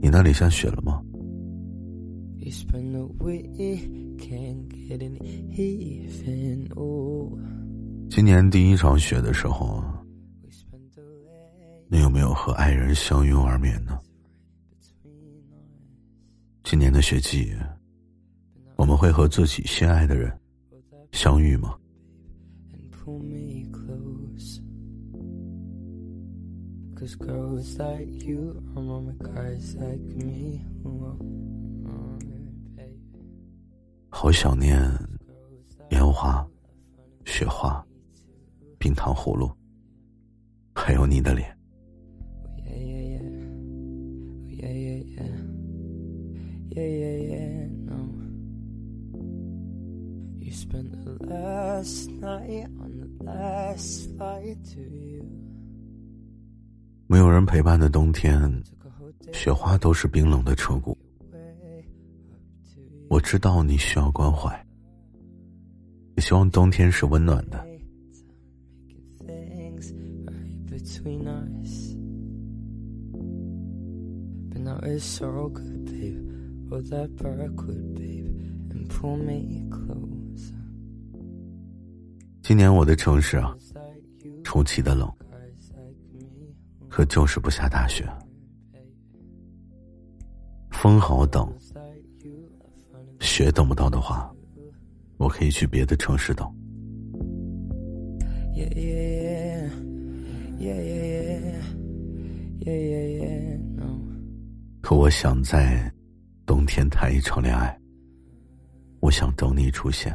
你那里下雪了吗？今年第一场雪的时候，你有没有和爱人相拥而眠呢？今年的雪季，我们会和自己心爱的人相遇吗？好想念烟花、雪花、冰糖葫芦，还有你的脸。没有人陪伴的冬天，雪花都是冰冷的彻骨。我知道你需要关怀，也希望冬天是温暖的。今年我的城市啊，出奇的冷，可就是不下大雪。风好等，雪等不到的话，我可以去别的城市等。可我想在冬天谈一场恋爱，我想等你出现。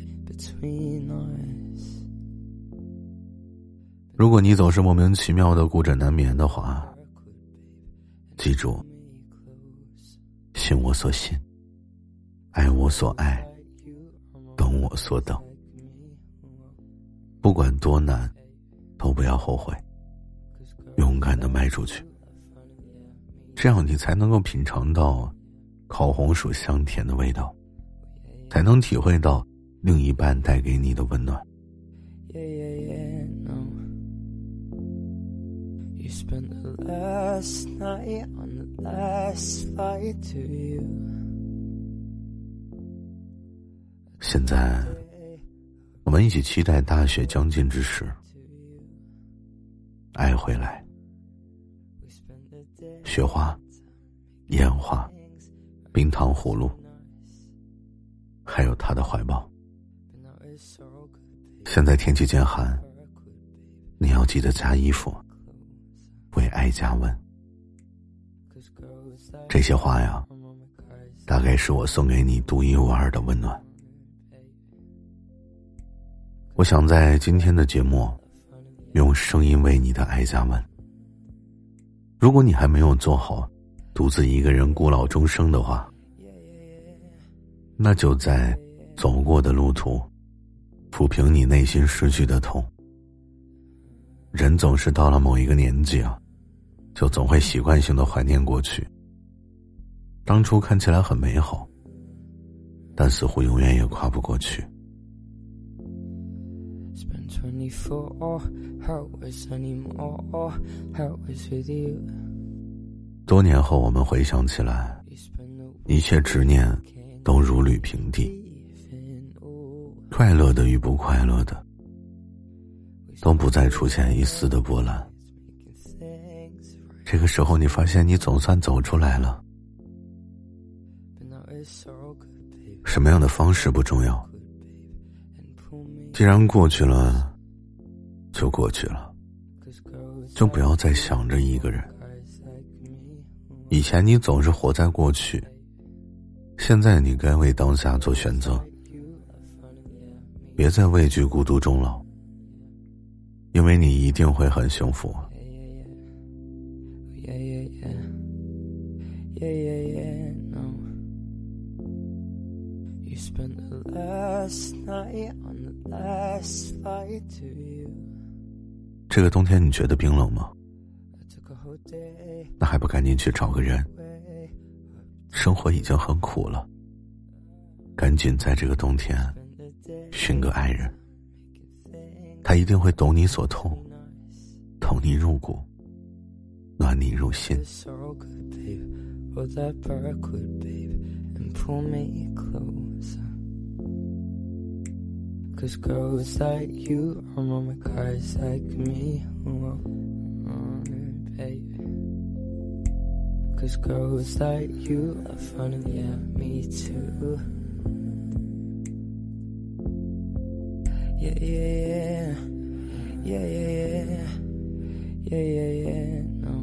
如果你总是莫名其妙的孤枕难眠的话，记住，信我所信，爱我所爱，等我所等。不管多难，都不要后悔，勇敢的迈出去。这样你才能够品尝到烤红薯香甜的味道，才能体会到另一半带给你的温暖。现在，我们一起期待大雪将近之时，爱回来。雪花、烟花、冰糖葫芦，还有他的怀抱。现在天气渐寒，你要记得加衣服，为爱加温。这些话呀，大概是我送给你独一无二的温暖。我想在今天的节目，用声音为你的爱加温。如果你还没有做好独自一个人孤老终生的话，那就在走过的路途，抚平你内心失去的痛。人总是到了某一个年纪啊，就总会习惯性的怀念过去。当初看起来很美好，但似乎永远也跨不过去。多年后，我们回想起来，一切执念都如履平地，快乐的与不快乐的，都不再出现一丝的波澜。这个时候，你发现你总算走出来了。什么样的方式不重要，既然过去了。就过去了，就不要再想着一个人。以前你总是活在过去，现在你该为当下做选择。别再畏惧孤独终老，因为你一定会很幸福。这个冬天你觉得冰冷吗？那还不赶紧去找个人？生活已经很苦了，赶紧在这个冬天寻个爱人，他一定会懂你所痛，疼你入骨，暖你入心。Cause girls like you are more guys like me. Oh, baby. Cause girls like you are funny, yeah, me too. Yeah, yeah, yeah. Yeah, yeah, yeah. Yeah, yeah, yeah.